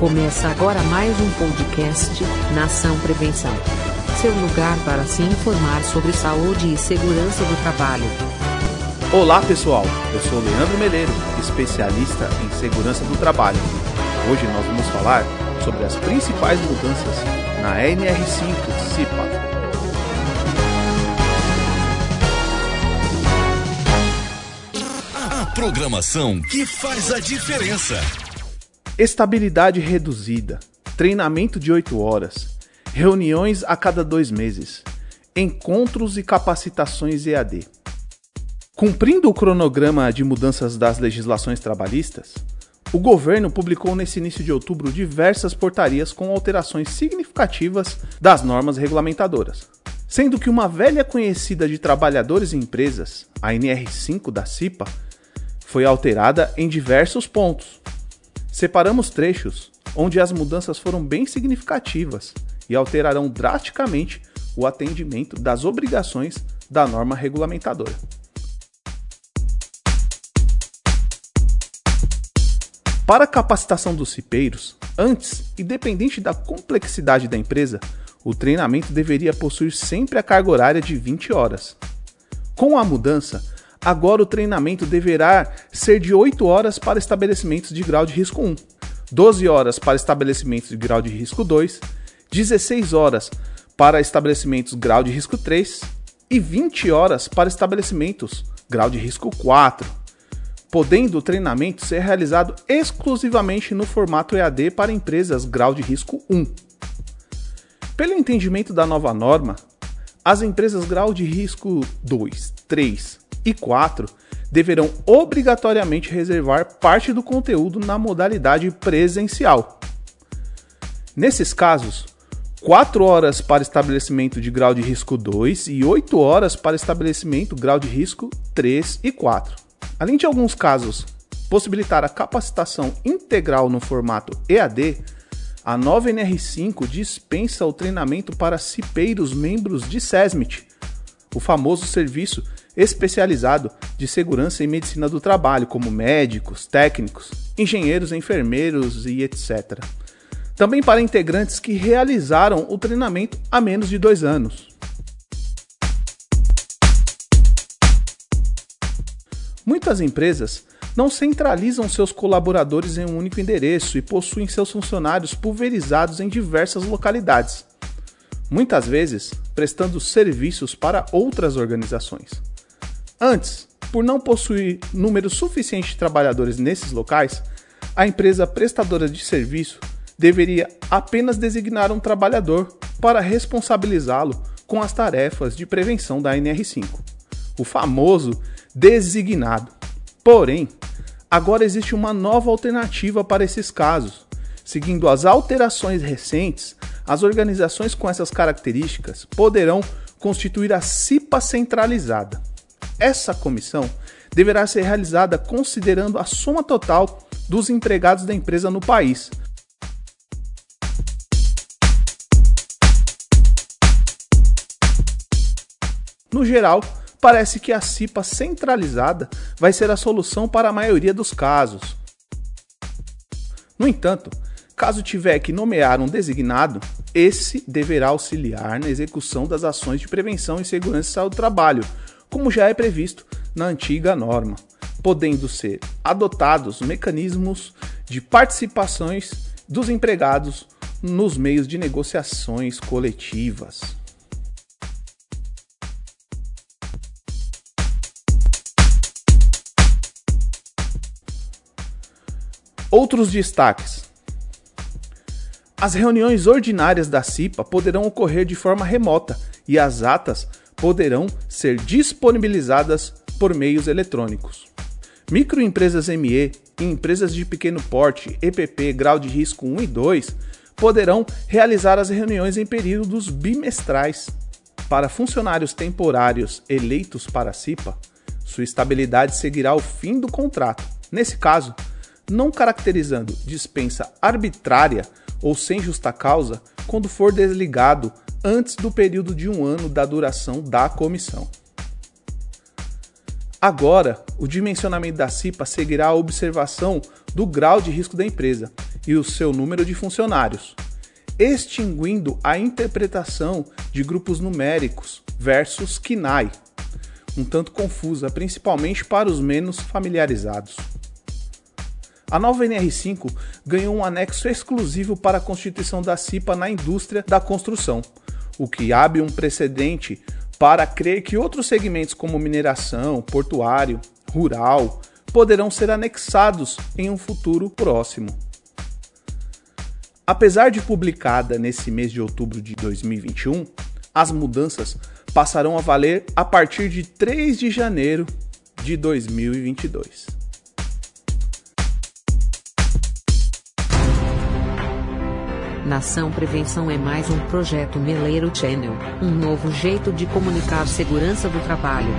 Começa agora mais um podcast Nação Prevenção. Seu lugar para se informar sobre saúde e segurança do trabalho. Olá pessoal, eu sou Leandro Meleiro, especialista em segurança do trabalho. Hoje nós vamos falar sobre as principais mudanças na NR5 CIPA. A programação que faz a diferença. Estabilidade reduzida, treinamento de 8 horas, reuniões a cada dois meses, encontros e capacitações EAD. Cumprindo o cronograma de mudanças das legislações trabalhistas, o governo publicou nesse início de outubro diversas portarias com alterações significativas das normas regulamentadoras. Sendo que uma velha conhecida de trabalhadores e empresas, a NR5 da CIPA, foi alterada em diversos pontos. Separamos trechos onde as mudanças foram bem significativas e alterarão drasticamente o atendimento das obrigações da norma regulamentadora. Para a capacitação dos cipeiros, antes, independente da complexidade da empresa, o treinamento deveria possuir sempre a carga horária de 20 horas. Com a mudança, agora o treinamento deverá ser de 8 horas para estabelecimentos de grau de risco 1, 12 horas para estabelecimentos de grau de risco 2, 16 horas para estabelecimentos grau de risco 3 e 20 horas para estabelecimentos grau de risco 4 podendo o treinamento ser realizado exclusivamente no formato EAD para empresas grau de risco 1. Pelo entendimento da nova norma, as empresas grau de risco 2, 3 e 4 deverão obrigatoriamente reservar parte do conteúdo na modalidade presencial. Nesses casos, 4 horas para estabelecimento de grau de risco 2 e 8 horas para estabelecimento grau de risco 3 e 4. Além de alguns casos possibilitar a capacitação integral no formato EAD, a nova NR5 dispensa o treinamento para cipeiros membros de SESMIT, o famoso serviço especializado de segurança e medicina do trabalho, como médicos, técnicos, engenheiros, enfermeiros e etc. Também para integrantes que realizaram o treinamento há menos de dois anos. Muitas empresas não centralizam seus colaboradores em um único endereço e possuem seus funcionários pulverizados em diversas localidades, muitas vezes prestando serviços para outras organizações. Antes, por não possuir número suficiente de trabalhadores nesses locais, a empresa prestadora de serviço deveria apenas designar um trabalhador para responsabilizá-lo com as tarefas de prevenção da NR5, o famoso designado. Porém, agora existe uma nova alternativa para esses casos. Seguindo as alterações recentes, as organizações com essas características poderão constituir a CIPA centralizada. Essa comissão deverá ser realizada considerando a soma total dos empregados da empresa no país. No geral, parece que a CIPA centralizada vai ser a solução para a maioria dos casos. No entanto, caso tiver que nomear um designado, esse deverá auxiliar na execução das ações de prevenção e segurança do trabalho, como já é previsto na antiga norma, podendo ser adotados mecanismos de participações dos empregados nos meios de negociações coletivas. Outros destaques: as reuniões ordinárias da CIPA poderão ocorrer de forma remota e as atas poderão ser disponibilizadas por meios eletrônicos. Microempresas ME e empresas de pequeno porte, EPP, grau de risco 1 e 2, poderão realizar as reuniões em períodos bimestrais. Para funcionários temporários eleitos para a CIPA, sua estabilidade seguirá o fim do contrato. Nesse caso, não caracterizando dispensa arbitrária ou sem justa causa quando for desligado antes do período de um ano da duração da comissão. Agora, o dimensionamento da CIPA seguirá a observação do grau de risco da empresa e o seu número de funcionários, extinguindo a interpretação de grupos numéricos versus KNAI, um tanto confusa, principalmente para os menos familiarizados. A nova NR5 ganhou um anexo exclusivo para a constituição da CIPA na indústria da construção, o que abre um precedente para crer que outros segmentos como mineração, portuário, rural, poderão ser anexados em um futuro próximo. Apesar de publicada nesse mês de outubro de 2021, as mudanças passarão a valer a partir de 3 de janeiro de 2022. Nação Prevenção é mais um projeto Meleiro Channel, um novo jeito de comunicar segurança do trabalho.